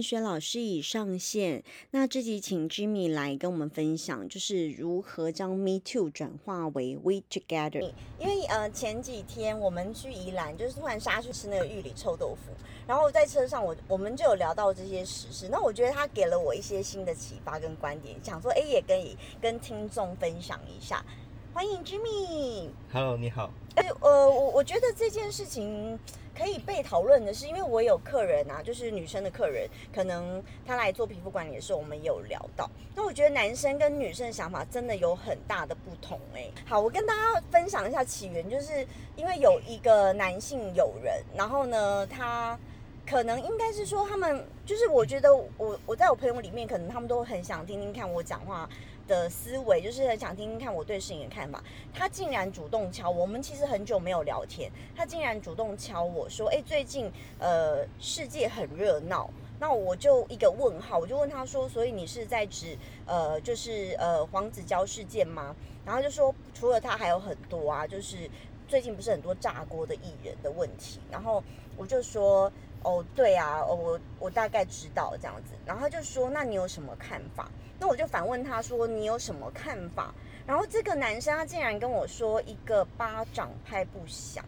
理学老师已上线。那这集请 Jimmy 来跟我们分享，就是如何将 Me Too 转化为 We Together。因为呃前几天我们去宜兰，就是突然杀去吃那个玉里臭豆腐，然后在车上我我们就有聊到这些实事。那我觉得他给了我一些新的启发跟观点，想说哎也跟跟听众分享一下。欢迎 Jimmy。Hello，你好。哎，呃，我我觉得这件事情可以被讨论的是，因为我有客人啊，就是女生的客人，可能她来做皮肤管理的时候，我们有聊到。那我觉得男生跟女生的想法真的有很大的不同。哎，好，我跟大家分享一下起源，就是因为有一个男性友人，然后呢，他可能应该是说他们，就是我觉得我我在我朋友里面，可能他们都很想听听看我讲话。的思维就是很想听听看我对事情的看法。他竟然主动敲我，们其实很久没有聊天，他竟然主动敲我说：“哎，最近呃世界很热闹。”那我就一个问号，我就问他说：“所以你是在指呃就是呃黄子佼事件吗？”然后就说除了他还有很多啊，就是最近不是很多炸锅的艺人的问题。然后我就说：“哦，对啊，我我大概知道这样子。”然后他就说：“那你有什么看法？”那我就反问他说：“你有什么看法？”然后这个男生他竟然跟我说：“一个巴掌拍不响。”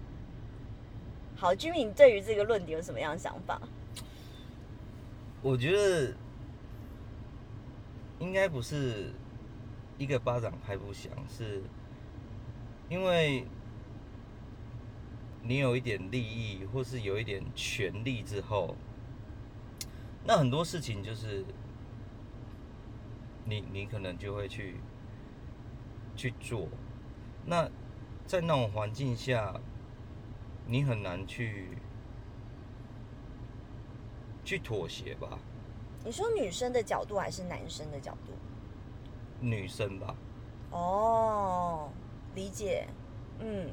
好，居民对于这个论点有什么样的想法？我觉得应该不是一个巴掌拍不响，是因为你有一点利益，或是有一点权利之后，那很多事情就是。你你可能就会去去做，那在那种环境下，你很难去去妥协吧？你说女生的角度还是男生的角度？女生吧。哦，理解。嗯，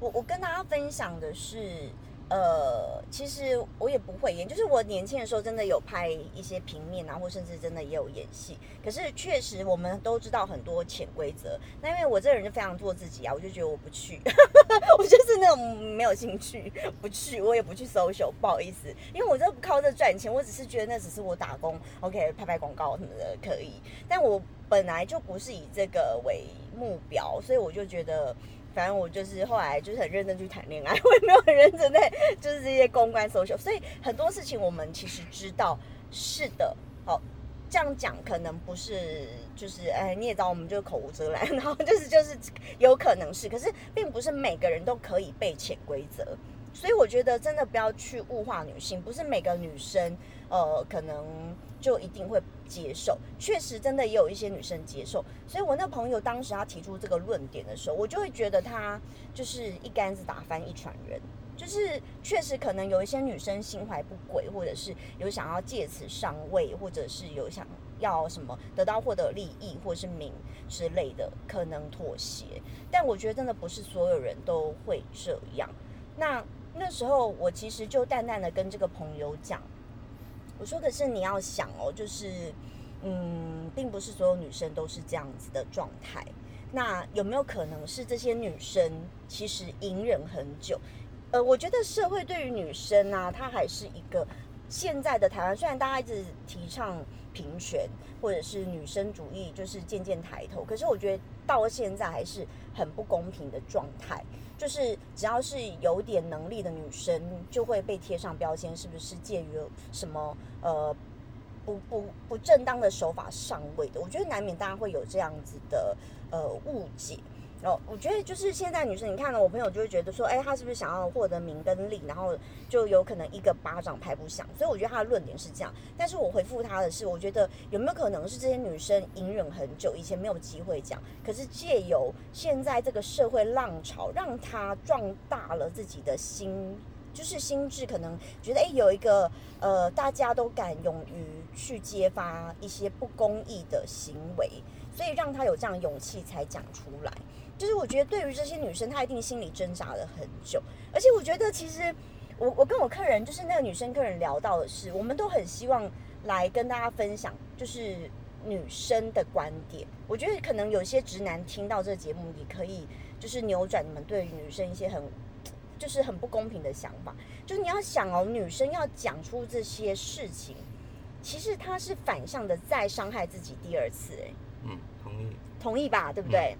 我我跟大家分享的是。呃，其实我也不会演，就是我年轻的时候真的有拍一些平面啊，或甚至真的也有演戏。可是确实我们都知道很多潜规则。那因为我这个人就非常做自己啊，我就觉得我不去，我就是那种没有兴趣，不去，我也不去搜 l 不好意思，因为我这不靠这赚钱，我只是觉得那只是我打工，OK，拍拍广告什么的可以。但我本来就不是以这个为目标，所以我就觉得。反正我就是后来就是很认真去谈恋爱，我也没有很认真在就是这些公关 social，所以很多事情我们其实知道是的。好，这样讲可能不是就是哎你也知道我们就口无遮拦，然后就是就是有可能是，可是并不是每个人都可以被潜规则，所以我觉得真的不要去物化女性，不是每个女生呃可能。就一定会接受，确实真的也有一些女生接受，所以我那朋友当时他提出这个论点的时候，我就会觉得他就是一竿子打翻一船人，就是确实可能有一些女生心怀不轨，或者是有想要借此上位，或者是有想要什么得到获得利益或是名之类的，可能妥协，但我觉得真的不是所有人都会这样。那那时候我其实就淡淡的跟这个朋友讲。我说的是你要想哦，就是，嗯，并不是所有女生都是这样子的状态。那有没有可能是这些女生其实隐忍很久？呃，我觉得社会对于女生啊，她还是一个现在的台湾，虽然大家一直提倡平权或者是女生主义，就是渐渐抬头，可是我觉得到现在还是很不公平的状态。就是只要是有点能力的女生，就会被贴上标签，是不是介于什么呃不不不正当的手法上位的？我觉得难免大家会有这样子的呃误解。哦，我觉得就是现在女生，你看到我朋友就会觉得说，哎，她是不是想要获得名跟利，然后就有可能一个巴掌拍不响。所以我觉得她的论点是这样。但是我回复她的是，我觉得有没有可能是这些女生隐忍很久，以前没有机会讲，可是借由现在这个社会浪潮，让她壮大了自己的心，就是心智，可能觉得哎，有一个呃，大家都敢勇于去揭发一些不公义的行为，所以让她有这样勇气才讲出来。就是我觉得对于这些女生，她一定心里挣扎了很久。而且我觉得，其实我我跟我客人，就是那个女生客人聊到的是，我们都很希望来跟大家分享，就是女生的观点。我觉得可能有些直男听到这个节目，也可以就是扭转你们对于女生一些很就是很不公平的想法。就是你要想哦，女生要讲出这些事情，其实他是反向的再伤害自己第二次，哎，嗯，同意。同意吧？对不对？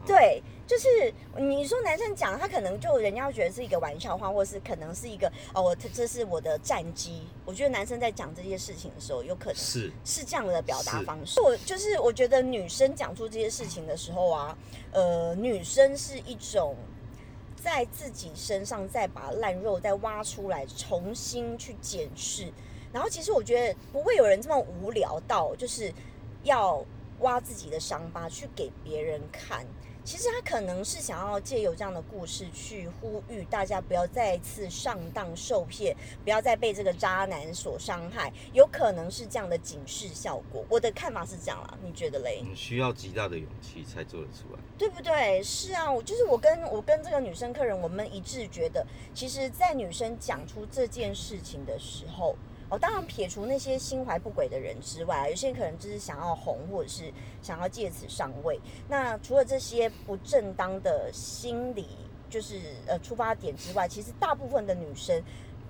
好，对，就是你说男生讲，他可能就人家觉得是一个玩笑话，或是可能是一个哦，我这是我的战机。我觉得男生在讲这些事情的时候，有可能是是这样的表达方式。我就是我觉得女生讲出这些事情的时候啊，呃，女生是一种在自己身上再把烂肉再挖出来，重新去检视。然后其实我觉得不会有人这么无聊到就是要挖自己的伤疤去给别人看。其实他可能是想要借由这样的故事去呼吁大家不要再次上当受骗，不要再被这个渣男所伤害，有可能是这样的警示效果。我的看法是这样啦，你觉得嘞？你需要极大的勇气才做得出来。对不对？是啊，我就是我跟我跟这个女生客人，我们一致觉得，其实，在女生讲出这件事情的时候，哦，当然撇除那些心怀不轨的人之外，有些人可能就是想要红，或者是想要借此上位。那除了这些不正当的心理，就是呃出发点之外，其实大部分的女生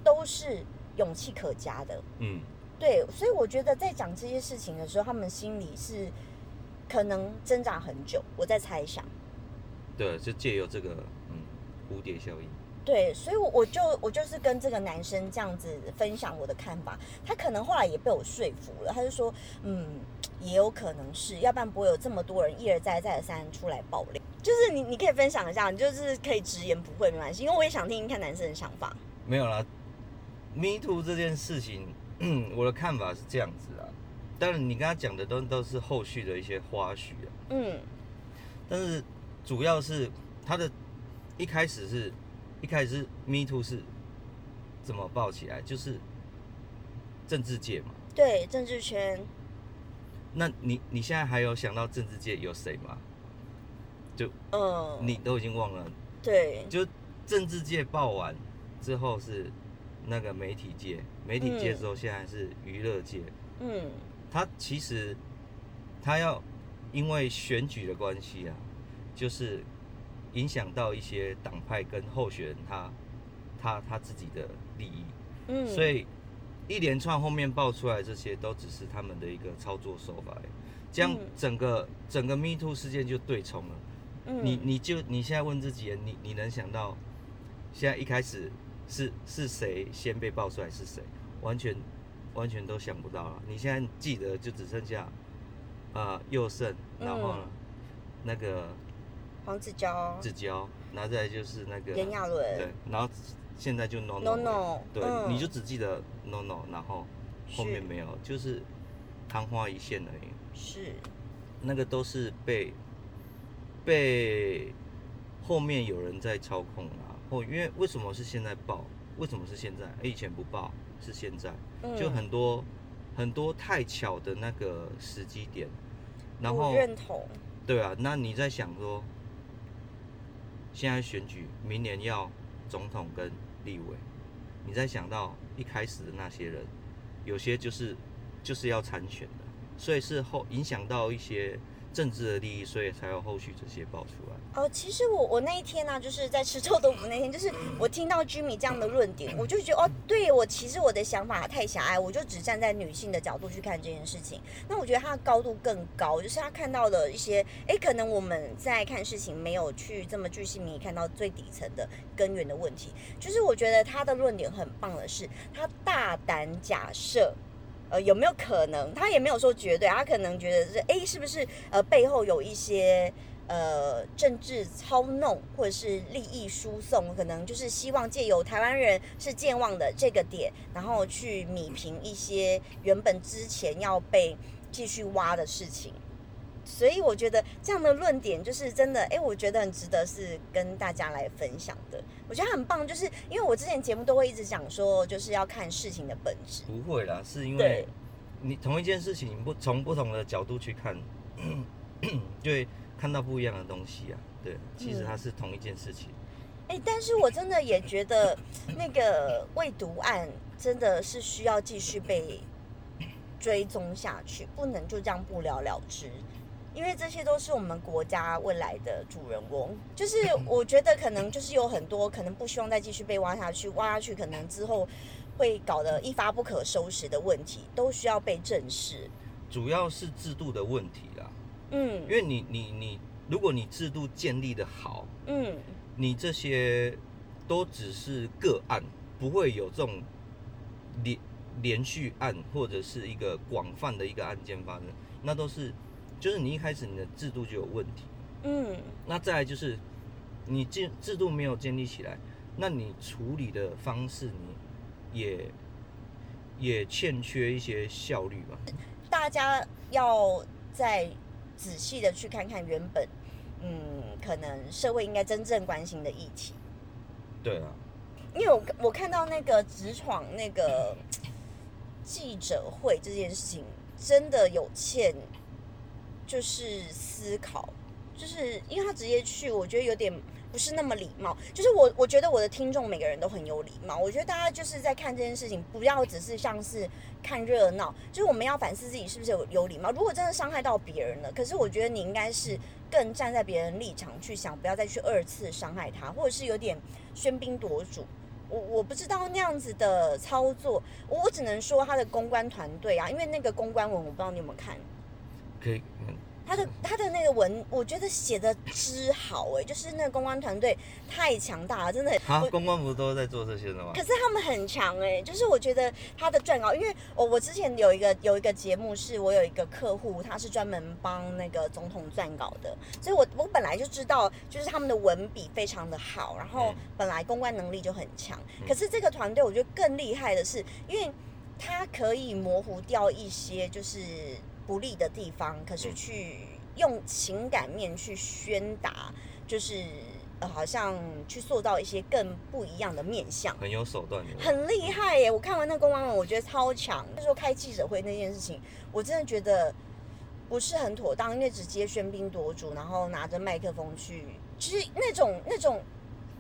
都是勇气可嘉的。嗯，对，所以我觉得在讲这些事情的时候，他们心里是可能挣扎很久。我在猜想。对，就借由这个嗯蝴蝶效应。对，所以我，我就我就是跟这个男生这样子分享我的看法，他可能后来也被我说服了，他就说，嗯，也有可能是，要不然不会有这么多人一而再再而三出来爆料。就是你，你可以分享一下，你就是可以直言不讳，没关系，因为我也想听听看男生的想法。没有啦，Me Too 这件事情，我的看法是这样子啊。当然，你跟他讲的都都是后续的一些花絮啊，嗯但是主要是他的一开始是，一开始是 Me Too 是怎么爆起来，就是政治界嘛。对，政治圈，那你你现在还有想到政治界有谁吗？就嗯，你都已经忘了，对，就政治界爆完之后是那个媒体界，媒体界嗯之后现在是娱乐界。嗯他其实他要因为选举的关系啊，就是影响到一些党派跟候选人他他他自己的利益，嗯，所以一连串后面爆出来这些都只是他们的一个操作手法这样嗯整个整个 Me Too 事件就对冲了。嗯你你就你现在问自己，你你能想到现在一开始是是谁先被爆出来是谁？完全完全都想不到了。你现在记得就只剩下呃佑胜，然后呢、嗯那个黄子佼、志娇，然后再来就是那个炎亚纶对，然后现在就 No No 对，嗯你就只记得 No No，然后后面没有，就是昙花一现而已。是，那个都是被被后面有人在操控啊，后因为为什么是现在爆？为什么是现在？哎，以前不爆，是现在，就嗯很多很多太巧的那个时机点，然后认同，对啊，那你在想说，现在选举，明年要总统跟立委，你再想到一开始的那些人，有些就是就是要参选的，所以是后影响到一些政治的利益，所以才有后续这些爆出来。哦，其实我我那一天呢、就是在吃臭豆腐那天，就是我听到 Jimmy 这样的论点，我就觉得哦，对我其实我的想法太狭隘，我就只站在女性的角度去看这件事情。那我觉得他的高度更高，就是他看到了一些，哎，可能我们在看事情没有去这么具细迷看到最底层的根源的问题。就是我觉得他的论点很棒的是，他大胆假设。呃，有没有可能？他也没有说绝对，他可能觉得是，哎，是不是呃背后有一些呃政治操弄或者是利益输送，可能就是希望借由台湾人是健忘的这个点，然后去米平一些原本之前要被继续挖的事情。所以我觉得这样的论点就是真的，哎，我觉得很值得是跟大家来分享的。我觉得很棒，就是因为我之前节目都会一直讲说，就是要看事情的本质。不会啦，是因为你同一件事情，你不从不同的角度去看，就会看到不一样的东西啊。对，其实嗯它是同一件事情。哎、但是我真的也觉得那个未读案真的是需要继续被追踪下去，不能就这样不了了之。因为这些都是我们国家未来的主人翁。就是 我觉得可能就是有很多可能不希望再继续被挖下去，挖下去可能之后会搞得一发不可收拾的问题，都需要被正视。主要是制度的问题啦，嗯因为你你你，如果你制度建立的好，嗯你这些都只是个案，不会有这种连连续案或者是一个广泛的一个案件发生，那都是就是你一开始你的制度就有问题。嗯那再来就是你建制度没有建立起来，那你处理的方式你也也欠缺一些效率吧。大家要再仔细的去看看原本，嗯，可能社会应该真正关心的议题。对啊，因为我我看到那个直闯那个记者会这件事情，真的有欠就是思考，就是因为他直接去，我觉得有点不是那么礼貌。就是我我觉得我的听众每个人都很有礼貌，我觉得大家就是在看这件事情，不要只是像是看热闹，就是我们要反思自己是不是有有礼貌。如果真的伤害到别人了，可是我觉得你应该是更站在别人立场去想，不要再去二次伤害他，或者是有点喧宾夺主。我我不知道那样子的操作，我我只能说他的公关团队啊，因为那个公关文我不知道你有没有看，可以，嗯他的他的那个文，我觉得写的之好哎、就是那个公关团队太强大了，真的。啊，公关不是都在做这些的吗可？是他们很强哎、就是我觉得他的撰稿，因为我我之前有一个有一个节目，是我有一个客户，他是专门帮那个总统撰稿的，所以我我本来就知道，就是他们的文笔非常的好，然后嗯本来公关能力就很强。嗯可是这个团队我觉得更厉害的是，因为他可以模糊掉一些就是不利的地方，可是嗯去用情感面去宣达，就是呃好像去塑造一些更不一样的面相。很有手段的。很厉害耶！我看完那公关文，我觉得超强。就说开记者会那件事情，我真的觉得不是很妥当，因为直接喧宾夺主，然后拿着麦克风去，其实那种那种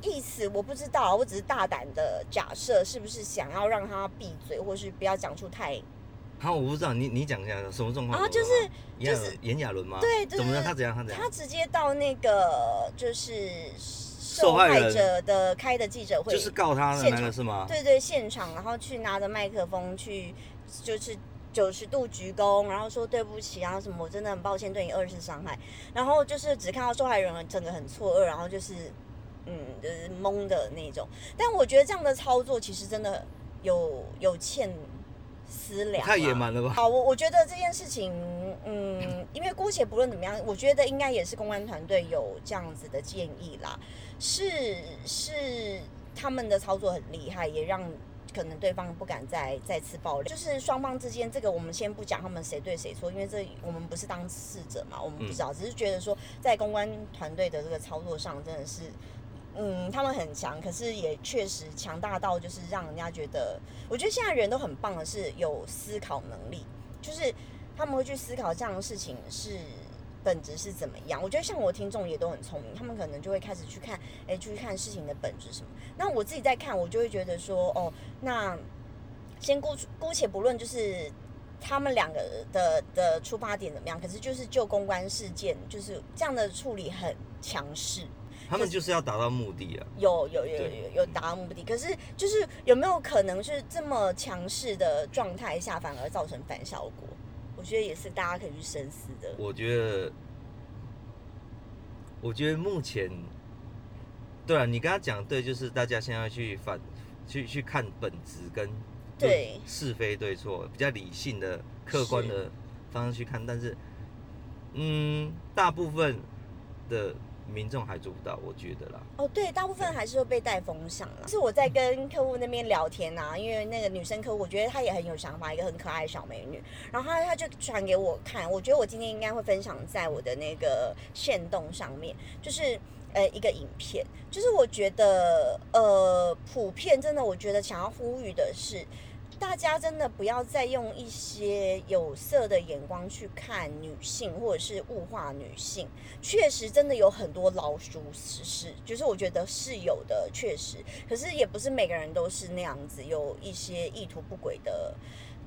意思，我不知道，我只是大胆的假设，是不是想要让他闭嘴，或是不要讲出太好，我不知道你你讲一下什么状况？啊就是就是炎亚纶吗？对对怎么了？他怎样？他怎样他？直接到那个就是受受害者的开的记者会，就是告他的那个是吗？对对，现场，然后去拿着麦克风去，就是九十度鞠躬，然后说对不起啊什么，我真的很抱歉对你二次伤害。然后就是只看到受害人整个很错愕，然后就是嗯，就是懵的那种。但我觉得这样的操作其实真的有有欠思量、啊，太野蛮了吧？好，我我觉得这件事情，嗯，因为姑且不论怎么样，我觉得应该也是公安团队有这样子的建议啦，是是他们的操作很厉害，也让可能对方不敢再再次爆料。就是双方之间，这个我们先不讲他们谁对谁错，因为这我们不是当事者嘛，我们不知道，只是觉得说在公关团队的这个操作上，真的是。嗯，他们很强，可是也确实强大到就是让人家觉得，我觉得现在人都很棒的是有思考能力，就是他们会去思考这样的事情是本质是怎么样。我觉得像我听众也都很聪明，他们可能就会开始去看，哎，去看事情的本质什么。那我自己在看，我就会觉得说，哦，那先姑姑且不论就是。他们两个的的出发点怎么样？可是就是就公关事件，就是这样的处理很强势。他们就是要达到目的啊。有有有有有达到目的，可是就是有没有可能是这么强势的状态下，反而造成反效果？我觉得也是大家可以去深思的。我觉得，我觉得目前，对啊，你刚刚讲对，就是大家现在去反去去看本质跟对是非对错，比较理性的、客观的方式去看，但是，嗯，大部分的民众还做不到，我觉得啦。哦，对，大部分还是会被带风向了。是我在跟客户那边聊天啊，因为那个女生客户，我觉得她也很有想法，一个很可爱的小美女。然后她她就传给我看，我觉得我今天应该会分享在我的那个线动上面，就是。呃，一个影片，就是我觉得，呃，普遍真的，我觉得想要呼吁的是，大家真的不要再用一些有色的眼光去看女性，或者是物化女性。确实，真的有很多老鼠屎是，就是我觉得是有的，确实。可是也不是每个人都是那样子，有一些意图不轨的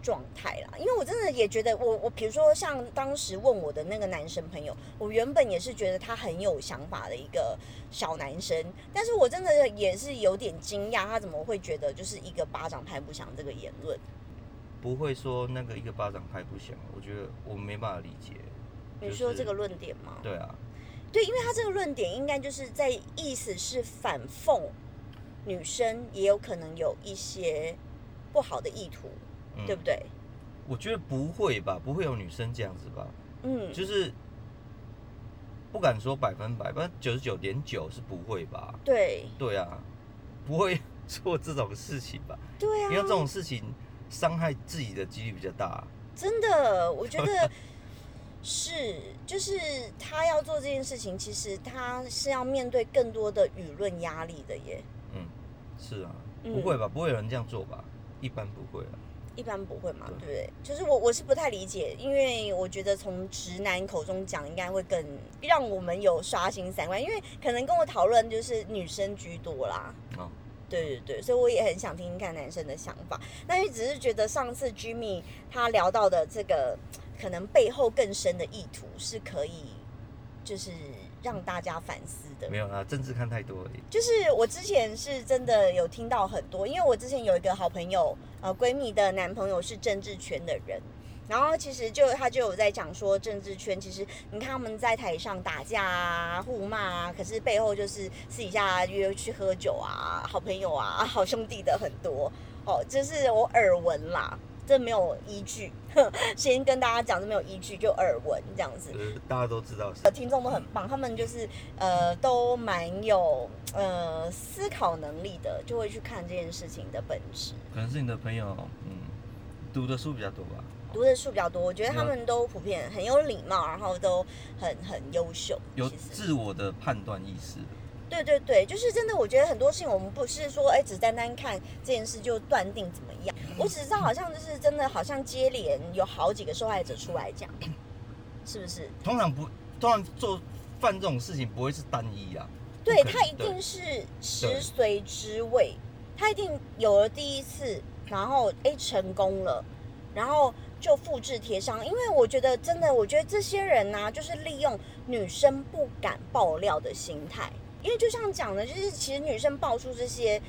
状态啦。因为我真的也觉得我，我比如说像当时问我的那个男生朋友，我原本也是觉得他很有想法的一个小男生，但是我真的也是有点惊讶，他怎么会觉得就是一个巴掌拍不响这个言论？不会说那个一个巴掌拍不响，我觉得我没办法理解。就是你说这个论点吗？对啊，对，因为他这个论点应该就是在意思是反讽女生也有可能有一些不好的意图，嗯对不对？我觉得不会吧，不会有女生这样子吧，嗯，就是不敢说百分百，但九十九点九是不会吧？对对啊，不会做这种事情吧？对啊，因为这种事情伤害自己的几率比较大。真的，我觉得 是，就是他要做这件事情，其实他是要面对更多的舆论压力的耶。嗯，是啊，嗯不会吧？不会有人这样做吧？一般不会啊。一般不会嘛，对对不对？就是我我是不太理解，因为我觉得从直男口中讲，应该会更让我们有刷新三观，因为可能跟我讨论就是女生居多啦。哦，对对对，所以我也很想听听看男生的想法。那也只是觉得上次 Jimmy 他聊到的这个，可能背后更深的意图是可以，就是让大家反思的没。有啊，政治看太多而已。就是我之前是真的有听到很多，因为我之前有一个好朋友，呃，闺蜜的男朋友是政治圈的人，然后其实就他就有在讲说，政治圈其实你看他们在台上打架啊、互骂啊，可是背后就是私底下约去喝酒啊、好朋友啊、好兄弟的很多哦，这是我耳闻啦。这没有依据，先跟大家讲，这没有依据，就耳闻这样子。呃，大家都知道是呃，听众都很棒，他们就是呃都蛮有呃思考能力的，就会去看这件事情的本质。可能是你的朋友，嗯，读的书比较多吧。读的书比较多，我觉得他嗯们都普遍很有礼貌，然后都很很优秀。有自我的判断意识的。对对对，就是真的，我觉得很多事情我们不是说哎只单单看这件事就断定怎么样，我只知道好像就是真的好像接连有好几个受害者出来讲，是不是？通常不，通常做犯这种事情不会是单一啊。对他一定是食髓知味，他一定有了第一次，然后哎成功了，然后就复制贴上。因为我觉得真的，我觉得这些人呢、就是利用女生不敢爆料的心态，因为就像讲的，就是其实女生爆出这些。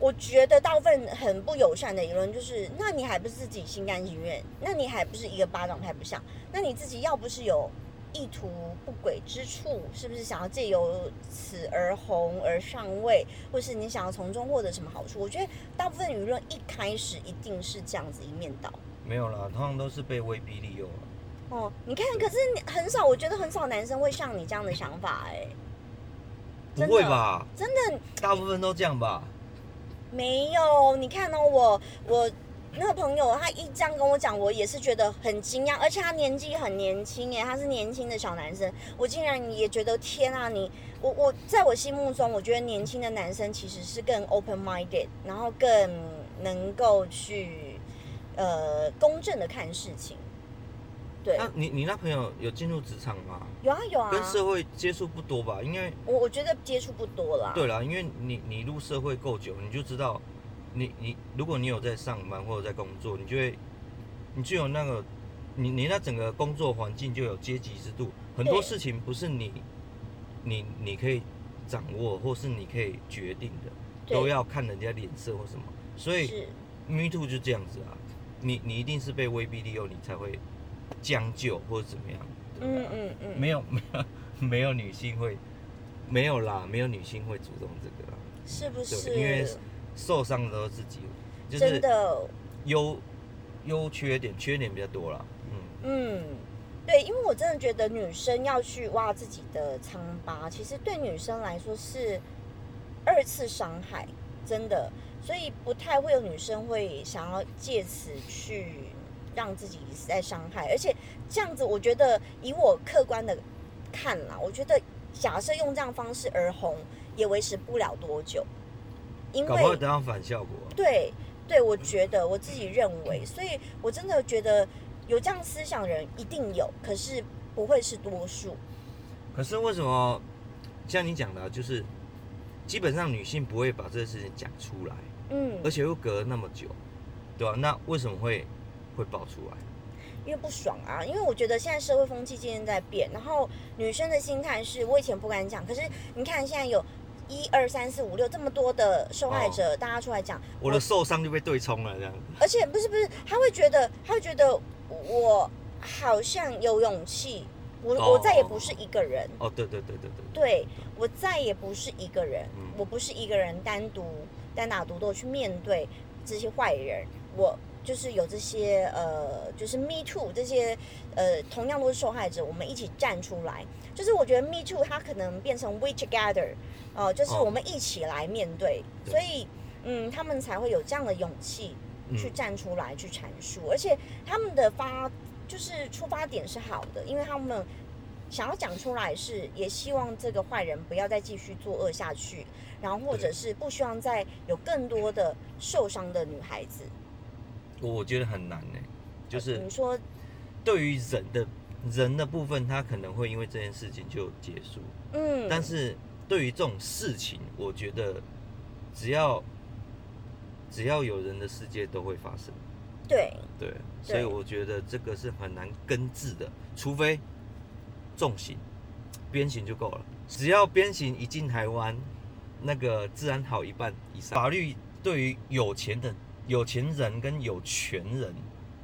我觉得大部分很不友善的言论就是，那你还不是自己心甘情愿？那你还不是一个巴掌拍不响？那你自己要不是有意图不轨之处，是不是想要借由此而红而上位，或是你想要从中获得什么好处？我觉得大部分舆论一开始一定是这样子一面倒。没有啦，通常都是被威逼利诱啊。哦，你看，可是你很少，我觉得很少男生会像你这样的想法、哎，不会吧？真的大部分都这样吧？没有。你看哦，我我那个朋友，他一这样跟我讲，我也是觉得很惊讶，而且他年纪很年轻，耶，他是年轻的小男生，我竟然也觉得天啊，你我我在我心目中，我觉得年轻的男生其实是更 open minded，然后更能够去呃公正的看事情。对，那你你那朋友有进入职场吗？有啊有啊，跟社会接触不多吧？应该我我觉得接触不多啦。对啦，因为你你入社会够久，你就知道，你你如果你有在上班或者在工作，你就会，你就有那个，你你那整个工作环境就有阶级制度，很多事情不是你你你可以掌握或是你可以决定的，都要看人家脸色或什么，所以 Me Too 就这样子啊，你你一定是被威逼利诱，你才会将就或者怎么样，嗯嗯嗯，没有 没有没有女性会没有啦，没有女性会主动这个啦。是不是？因为受伤的都是自己，就真是的，优优缺点，缺点比较多啦。嗯，嗯，对，因为我真的觉得女生要去挖自己的疮疤，其实对女生来说是二次伤害，真的，所以不太会有女生会想要借此去让自己在伤害，而且这样子，我觉得以我客观的看啦，我觉得假设用这样方式而红，也维持不了多久，因搞不好为得到反效果。对对，我觉得我自己认为，所以我真的觉得有这样思想的人一定有，可是不会是多数。可是为什么像你讲的啊、就是基本上女性不会把这个事情讲出来，嗯而且又隔了那么久，对吧、那为什么会会爆出来？因为不爽啊，因为我觉得现在社会风气渐渐在变，然后女生的心态是我以前不敢讲，可是你看现在有一二三四五六这么多的受害者，大家出来讲，我的受伤就被对冲了这样子。而且不是不是，他会觉得他会觉得我好像有勇气，我、哦。我再也不是一个人，哦，对对对对对，对我再也不是一个人，嗯。我不是一个人单独单打独斗去面对这些坏人，我就是有这些呃，就是 Me Too 这些呃，同样都是受害者，我们一起站出来。就是我觉得 Me Too 它可能变成 We Together，呃，就是哦。我们一起来面对，对。所以嗯，他们才会有这样的勇气去嗯站出来去阐述，而且他们的发就是出发点是好的，因为他们想要讲出来是也希望这个坏人不要再继续作恶下去，然后或者是不希望再有更多的受伤的女孩子。我我觉得很难呢，就是你说，对于人的人的部分，他可能会因为这件事情就结束，嗯，但是对于这种事情，我觉得只要只要有人的世界都会发生。对，对，所以我觉得这个是很难根治的，除非重刑、鞭刑就够了。只要鞭刑一进台湾，那个治安好一半以上。法律对于有钱的有钱人跟有权人，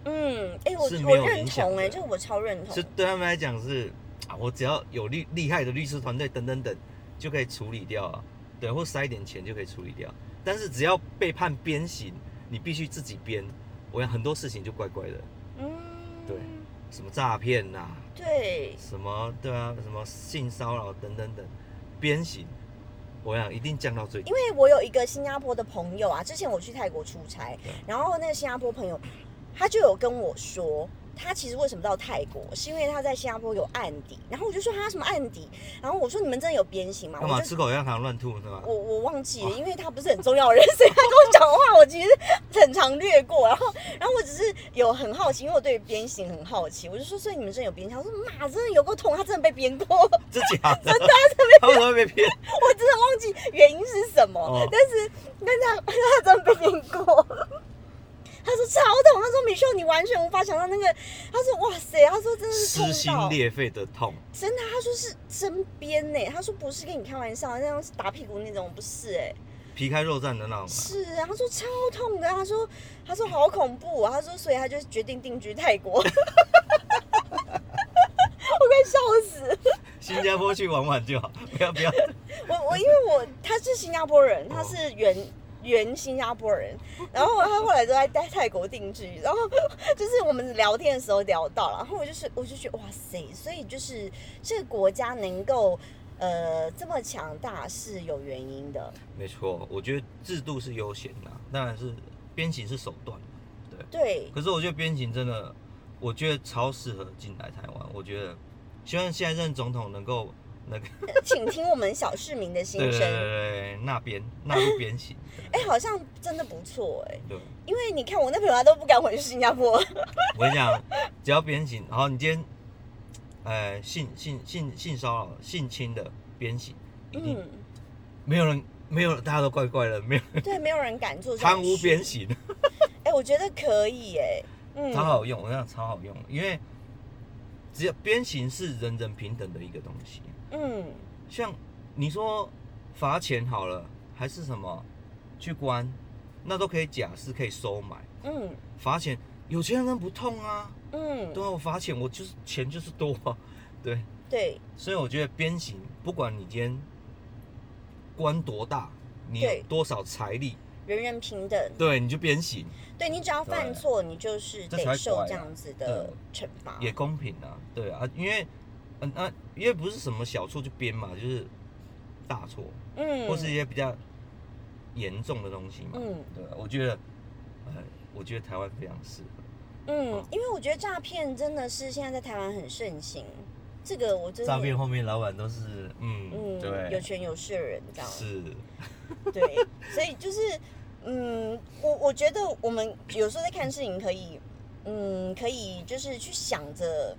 嗯，哎、我是没有我认同、哎，这个我超认同是。对他们来讲是啊，我只要有厉厉害的律师团队等等等，就可以处理掉啊，对，或塞一点钱就可以处理掉。但是只要被判鞭刑，你必须自己编，我想很多事情就怪怪的。嗯，对什么诈骗呐，对，什么对啊，什么性骚扰等等等，鞭刑，我想一定降到最低因。为我有一个新加坡的朋友啊，之前我去泰国出差，然后那个新加坡朋友他就有跟我说，他其实为什么到泰国，是因为他在新加坡有案底。然后我就说他什么案底，然后我说你们真的有鞭刑吗？干嘛吃口香糖乱吐是吧？我我忘记了，因为他不是很重要的人，所以他跟我讲话，我其实很常略过。然后，然后我只是有很好奇，因为我对鞭刑很好奇，我就说，所以你们真的有鞭刑？他说妈，真的有够痛，他真的被鞭过。这假的？他为什么会被鞭？我真的忘记原因是什么，哦但是但是他 他真的被鞭过。他说超痛，他说米秀你完全无法想象那个，他说哇塞，他说真的是撕心裂肺的痛，真的，他说是针鞭呢，他说不是跟你开玩笑，那样打屁股那种不是哎，皮开肉绽的那种啊。是啊，他说超痛的，他说他说好恐怖、啊，他说所以他就决定定居泰国，我快笑死。新加坡去玩玩就好，不要不要。我我因为我他是新加坡人，他是原原新加坡人，然后他后来都在在泰国定居，然后 就是我们聊天的时候聊到了，然后我就是我就觉得哇塞，所以就是这个国家能够呃这么强大是有原因的，没错，我觉得制度是优先的，当然是鞭刑是手段。对，对，可是我觉得鞭刑真的，我觉得超适合进来台湾。我觉得，希望现在任总统能够那个，请听我们小市民的心对对对声。对，纳鞭纳入鞭刑。哎、好像真的不错哎、对，因为你看我那朋友他都不敢回去新加坡，我跟你讲，只要鞭刑，然后你今天，呃，性性性性骚扰、性侵的鞭刑，一定、嗯，没有人，没有大家都怪怪的，没有人 对，没有人敢做这种贪污事鞭刑。哎、我觉得可以哎、嗯，超好用，我讲超好用，因为只有鞭刑是人人平等的一个东西。嗯，像你说罚钱好了，还是什么去关，那都可以假释，可以收买。嗯。罚钱有钱人不痛啊，嗯，对啊，我罚钱我就是钱就是多啊，对，对。所以我觉得鞭刑，不管你今天官多大，你有对。多少财力，人人平等，对，你就鞭刑。对你只要犯错，你就是这才得受怪啊。这样子的惩罚。也公平啊，对啊，因为嗯啊，因为不是什么小错就编嘛，就是大错，嗯，或是一些比较严重的东西嘛。嗯对啊，我觉得，呃，我觉得台湾非常适合。嗯，因为我觉得诈骗真的是现在在台湾很盛行，这个我真的诈骗后面老板都是，嗯，嗯对，有权有势的人这样。是，对，所以就是，嗯，我我觉得我们有时候在看事情，可以，嗯，可以就是去想着，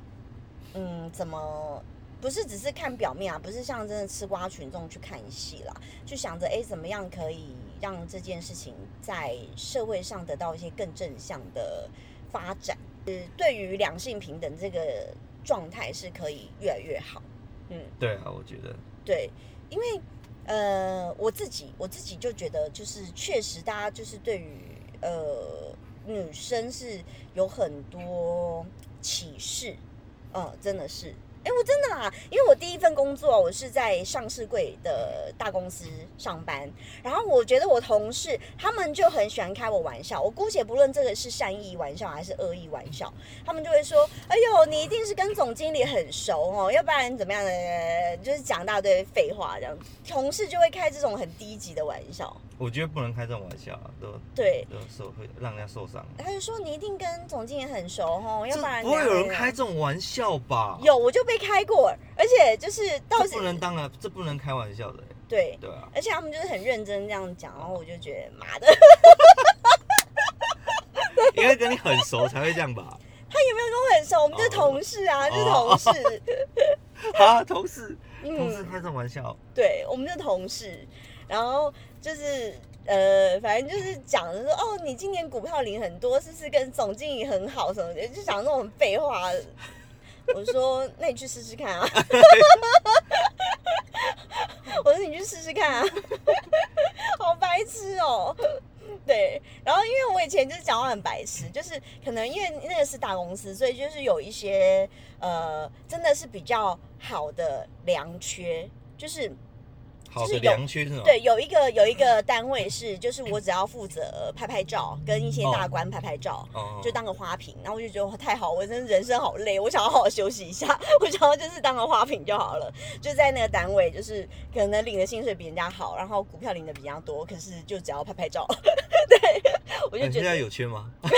嗯，怎么不是只是看表面啊，不是像真的吃瓜群众去看戏啦，就想着，哎，怎么样可以让这件事情在社会上得到一些更正向的发展，呃，对于两性平等这个状态是可以越来越好。嗯，对啊，我觉得对，因为呃，我自己我自己就觉得，就是确实大家就是对于呃女生是有很多歧视，嗯，真的是。哎，我真的啦，因为我第一份工作我是在上市柜的大公司上班，然后我觉得我同事他们就很喜欢开我玩笑，我姑且不论这个是善意玩笑还是恶意玩笑，他们就会说：“哎呦，你一定是跟总经理很熟哦，要不然怎么样的？就是讲大堆废话这样。”同事就会开这种很低级的玩笑。我觉得不能开这种玩笑啊，都对，都受会让人家受伤。他就说你一定跟总经理很熟哦，要不然不会有人开这种玩笑吧？有，我就被开过，而且就是到不能当了，这不能开玩笑的。对对啊，而且他们就是很认真这样讲，然后我就觉得妈的，因为跟你很熟才会这样吧？他有没有跟我很熟？我们就是同事啊，就是同事。啊，同事，同事开这种玩笑？对，我们就同事。然后就是呃，反正就是讲的说，哦，你今年股票领很多，是不是跟总经理很好什么的？就讲那种废话。我说，那你去试试看啊！我说你去试试看啊！好白痴哦。对，然后因为我以前就是讲话很白痴，就是可能因为那个是大公司，所以就是有一些呃，真的是比较好的良缺，就是。就是良缺是吗？对，有一个有一个单位是，就是我只要负责拍拍照，跟一些大官拍拍照，就当个花瓶。然后我就觉得太好，我真的人生好累，我想要好好休息一下，我想要就是当个花瓶就好了。就在那个单位，就是可能领的薪水比人家好，然后股票领的比较多，可是就只要拍拍照。对，我就觉得现在有缺吗？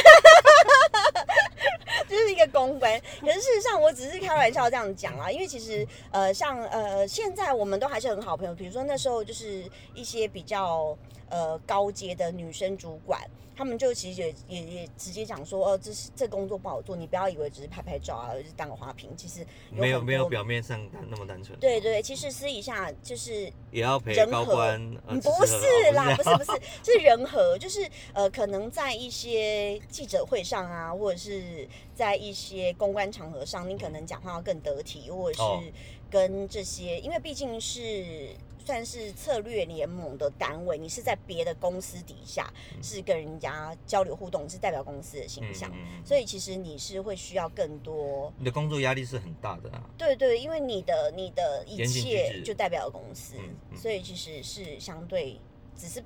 就是一个公关，可是事实上我只是开玩笑这样讲啊，因为其实呃，像呃，现在我们都还是很好朋友，比如说那时候就是一些比较呃高阶的女生主管。他们就其实也也也直接讲说，哦，这是这工作不好做，你不要以为只是拍拍照啊，就是当个花瓶，其实没有没有表面上那么单纯。对对，其实私底下就是也要陪高官，不是啦，不是不是，是人和，就是呃，可能在一些记者会上啊，或者是在一些公关场合上，你可能讲话要更得体，或者是跟这些，因为毕竟是。算是策略联盟的单位，你是在别的公司底下，是跟人家交流互动，是代表公司的形象，所以其实你是会需要更多。你的工作压力是很大的啊。对对，因为你的你的一切就代表公司，所以其实是相对只是。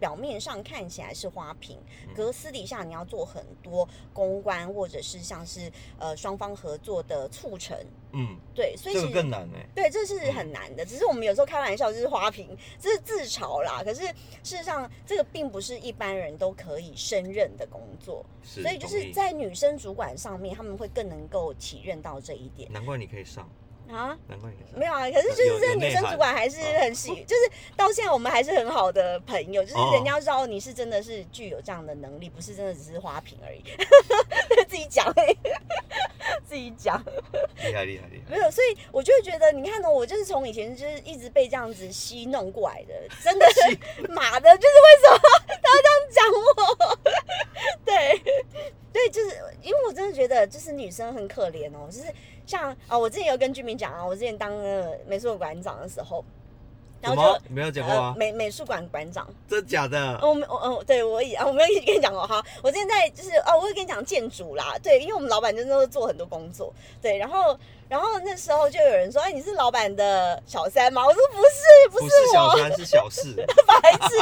表面上看起来是花瓶，可是私底下你要做很多公关，或者是像是呃双方合作的促成。嗯，对，所以这个更难哎。对，这是很难的。只是我们有时候开玩笑就是花瓶，这是自嘲啦。可是事实上，这个并不是一般人都可以胜任的工作。所以就是在女生主管上面，他们会更能够体认到这一点。难怪你可以上。啊，难怪没有啊，可是就是这女生主管还是很喜，就是到现在我们还是很好的朋友，就是人家知道你是真的是具有这样的能力，不是真的只是花瓶而已，自己讲，自己讲，厉害厉害厉害，没有，所以我就会觉得，你看呢，我就是从以前就是一直被这样子戏弄过来的，真的是 马的，就是为什么他要这样讲我？对，对，就是因为我真的觉得，就是女生很可怜哦，就是。像啊，我之前有跟居民讲啊，我之前当美术馆长的时候，然后就没有讲过啊，美美术馆馆长，真的假的？我我哦，对我也啊，我没有跟你讲过哈。我之前在就是哦，我会跟你讲建筑啦，对，因为我们老板真的都做很多工作，对，然后然后那时候就有人说，哎，你是老板的小三吗？我说不是，不是小三，是小四，白痴，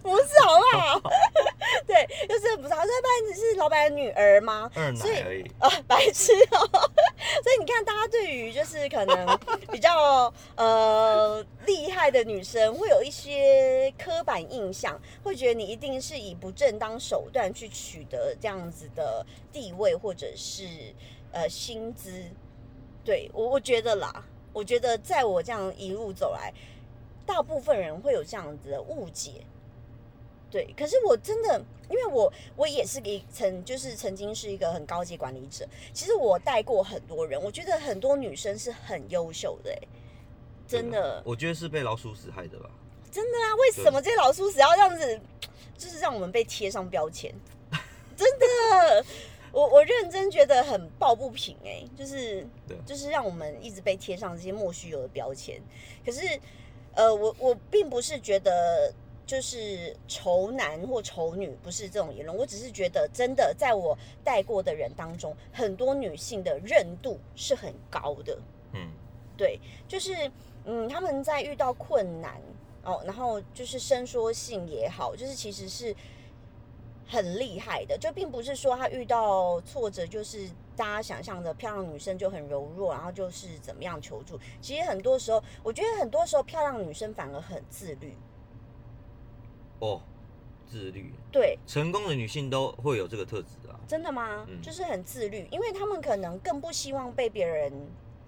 不是好不好？对，就是不是，他说白痴是老板的女儿吗？二奶而已啊，白痴哦。所以你看，大家对于就是可能比较呃厉害的女生，会有一些刻板印象，会觉得你一定是以不正当手段去取得这样子的地位或者是呃薪资。对我，我觉得啦，我觉得在我这样一路走来，大部分人会有这样子的误解。对，可是我真的，因为我我也是一曾就是曾经是一个很高级管理者。其实我带过很多人，我觉得很多女生是很优秀的，真的。我觉得是被老鼠屎害的吧？真的啊？为什么这些老鼠屎要这样子，就是让我们被贴上标签？真的。我我认真觉得很抱不平哎、就是对就是让我们一直被贴上这些莫须有的标签。可是，呃，我我并不是觉得就是丑男或丑女不是这种言论，我只是觉得真的在我带过的人当中，很多女性的韧度是很高的。嗯，对，就是嗯，他们在遇到困难哦，然后就是伸缩性也好，就是其实是很厉害的，就并不是说他遇到挫折就是大家想象的漂亮女生就很柔弱，然后就是怎么样求助。其实很多时候，我觉得很多时候漂亮女生反而很自律。哦，自律，对，成功的女性都会有这个特质啊。真的吗？嗯就是很自律，因为她们可能更不希望被别人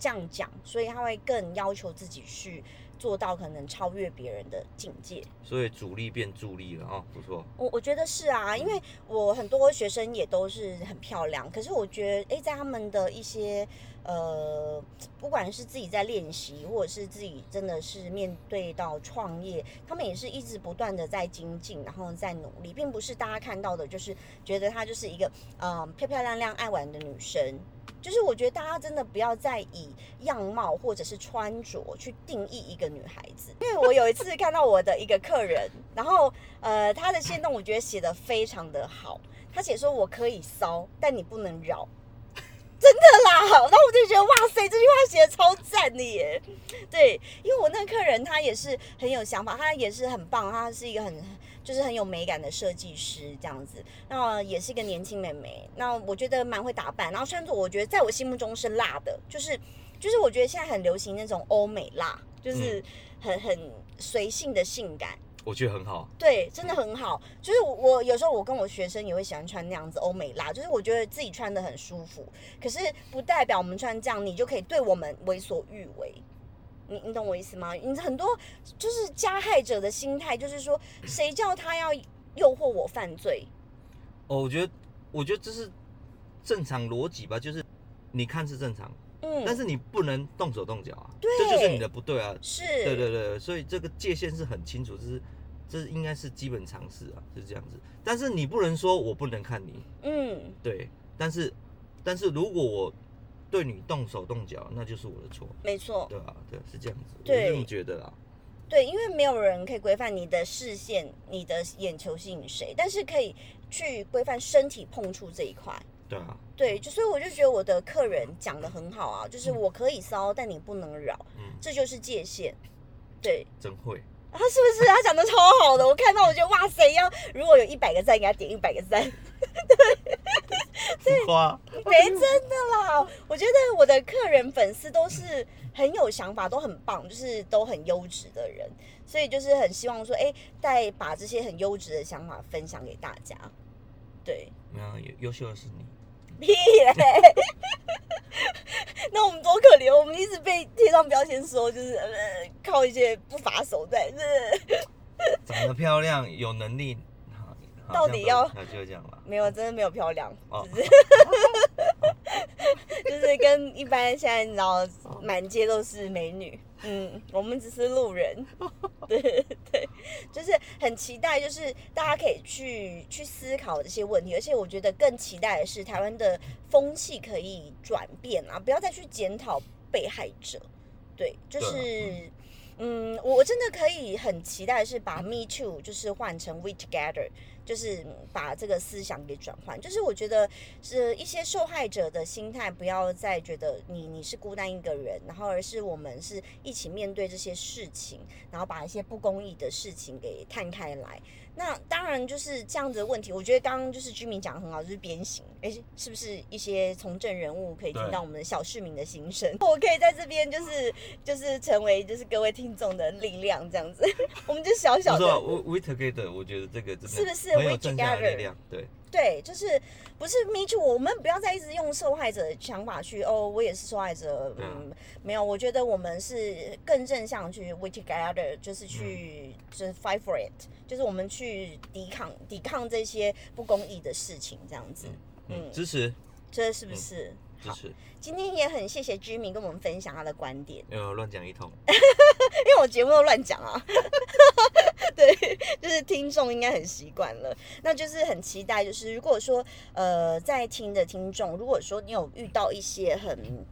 这样讲，所以他会更要求自己去做到可能超越别人的境界。所以主力变助力了哦，不错。我我觉得是啊，因为我很多学生也都是很漂亮，可是我觉得，哎，在他们的一些呃，不管是自己在练习，或者是自己真的是面对到创业，他们也是一直不断的在精进，然后在努力，并不是大家看到的，就是觉得她就是一个嗯、呃漂漂亮亮爱玩的女生。就是我觉得大家真的不要再以样貌或者是穿着去定义一个女孩子，因为我有一次看到我的一个客人，然后呃他的线动我觉得写的非常的好，他写说我可以骚，但你不能扰。真的啦，然后我就觉得哇塞，这句话写的超赞的耶！对，因为我那个客人他也是很有想法，他也是很棒，他是一个很就是很有美感的设计师这样子。那也是一个年轻妹妹，那我觉得蛮会打扮，然后穿着我觉得在我心目中是辣的，就是就是我觉得现在很流行那种欧美辣，就是很很随性的性感。我觉得很好。对，真的很好。就是我我有时候我跟我学生也会喜欢穿那样子欧美辣，就是我觉得自己穿的很舒服。可是不代表我们穿这样，你就可以对我们为所欲为。你你懂我意思吗？你很多就是加害者的心态，就是说 谁叫他要诱惑我犯罪？哦，我觉得，我觉得这是正常逻辑吧，就是你看是正常，嗯，但是你不能动手动脚啊，对这就是你的不对啊。是，对对对，所以这个界限是很清楚，这是这应该是基本常识啊，是这样子。但是你不能说我不能看你，嗯，对，但是但是如果我对你动手动脚，那就是我的错，没错，对啊、对，是这样子，我这么觉得啦。对，因为没有人可以规范你的视线、你的眼球吸引谁，但是可以去规范身体碰触这一块。对啊，对，就所以我就觉得我的客人讲的很好啊，就是我可以骚，但你不能扰，嗯，这就是界限。对，真会，他是不是他讲的超好的？我看到我觉得哇塞，要如果有一百个赞，给他点一百个赞。浮夸，没真的啦，我觉得我的客人粉丝都是很有想法，都很棒，就是都很优质的人，所以就是很希望说，哎，再把这些很优质的想法分享给大家。对，没有优优秀的是你，屁嘞！那我们多可怜，我们一直被贴上标签说，就是呃靠一些不法手段，是 长得漂亮，有能力，到底要那就这样吧。没有，真的没有漂亮，哦只是 就是跟一般现在你知道满街都是美女，嗯，我们只是路人，对对，就是很期待，就是大家可以去去思考这些问题，而且我觉得更期待的是台湾的风气可以转变啊，不要再去检讨被害者，对，就是。嗯，我我真的可以很期待是把 Me Too 就是换成 We Together，就是把这个思想给转换。就是我觉得是一些受害者的心态，不要再觉得你你是孤单一个人，然后而是我们是一起面对这些事情，然后把一些不公义的事情给摊开来。那当然就是这样子的问题，我觉得刚刚就是居民讲的很好，就是鞭刑，哎，是不是一些从政人物可以听到我们的小市民的心声？我可以在这边就是就是成为就是各位听众的力量，这样子，我们就小小的不错，We We Together，我觉得这个真的是不是很有 We 正向的 Together？力量，对，对，就是不是 me too，我们不要再一直用受害者的想法去哦，我也是受害者，嗯，没有，我觉得我们是更正向去 we together，就是去、就是 fight for it，就是我们去抵抗抵抗这些不公义的事情，这样子，嗯，嗯支持。这是不是？好，支持，今天也很谢谢居民跟我们分享他的观点，呃乱讲一通，因为我节目都乱讲啊。对，就是听众应该很习惯了。那就是很期待，就是如果说呃在听的听众，如果说你有遇到一些很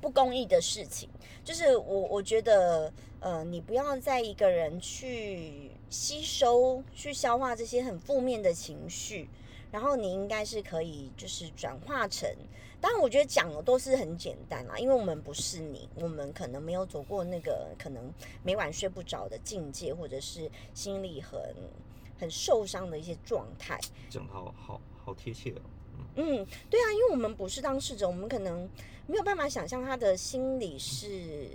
不公义的事情，就是我我觉得呃你不要再一个人去吸收、去消化这些很负面的情绪。然后你应该是可以，就是转化成，当然我觉得讲的都是很简单啦，因为我们不是你，我们可能没有走过那个可能每晚睡不着的境界，或者是心里很很受伤的一些状态。讲好好好贴切哦。嗯，对啊，因为我们不是当事者，我们可能没有办法想象他的心理是。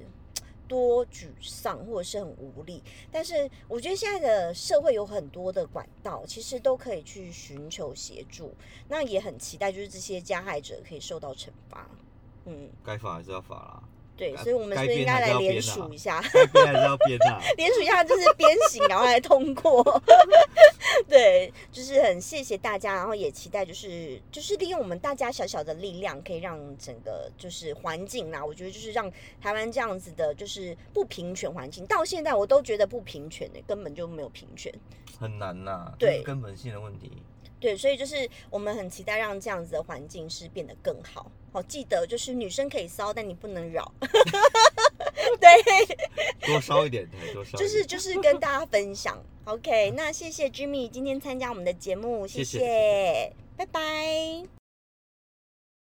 多沮丧或者是很无力，但是我觉得现在的社会有很多的管道，其实都可以去寻求协助。那也很期待，就是这些加害者可以受到惩罚。嗯，该罚还是要罚啦。对，所以我们是应该来联署一下，编还是要编啊？联署一下就是鞭刑，然后来通过。对，就是很谢谢大家，然后也期待就是就是利用我们大家小小的力量，可以让整个就是环境啦，我觉得就是让台湾这样子的，就是不平权环境，到现在我都觉得不平权的，根本就没有平权，很难呐，对，根本性的问题。对，所以就是我们很期待让这样子的环境是变得更好。好，记得就是女生可以骚，但你不能扰。对，多烧一点，多烧。就是就是跟大家分享。OK，那谢谢 Jimmy 今天参加我们的节目，谢谢，拜拜。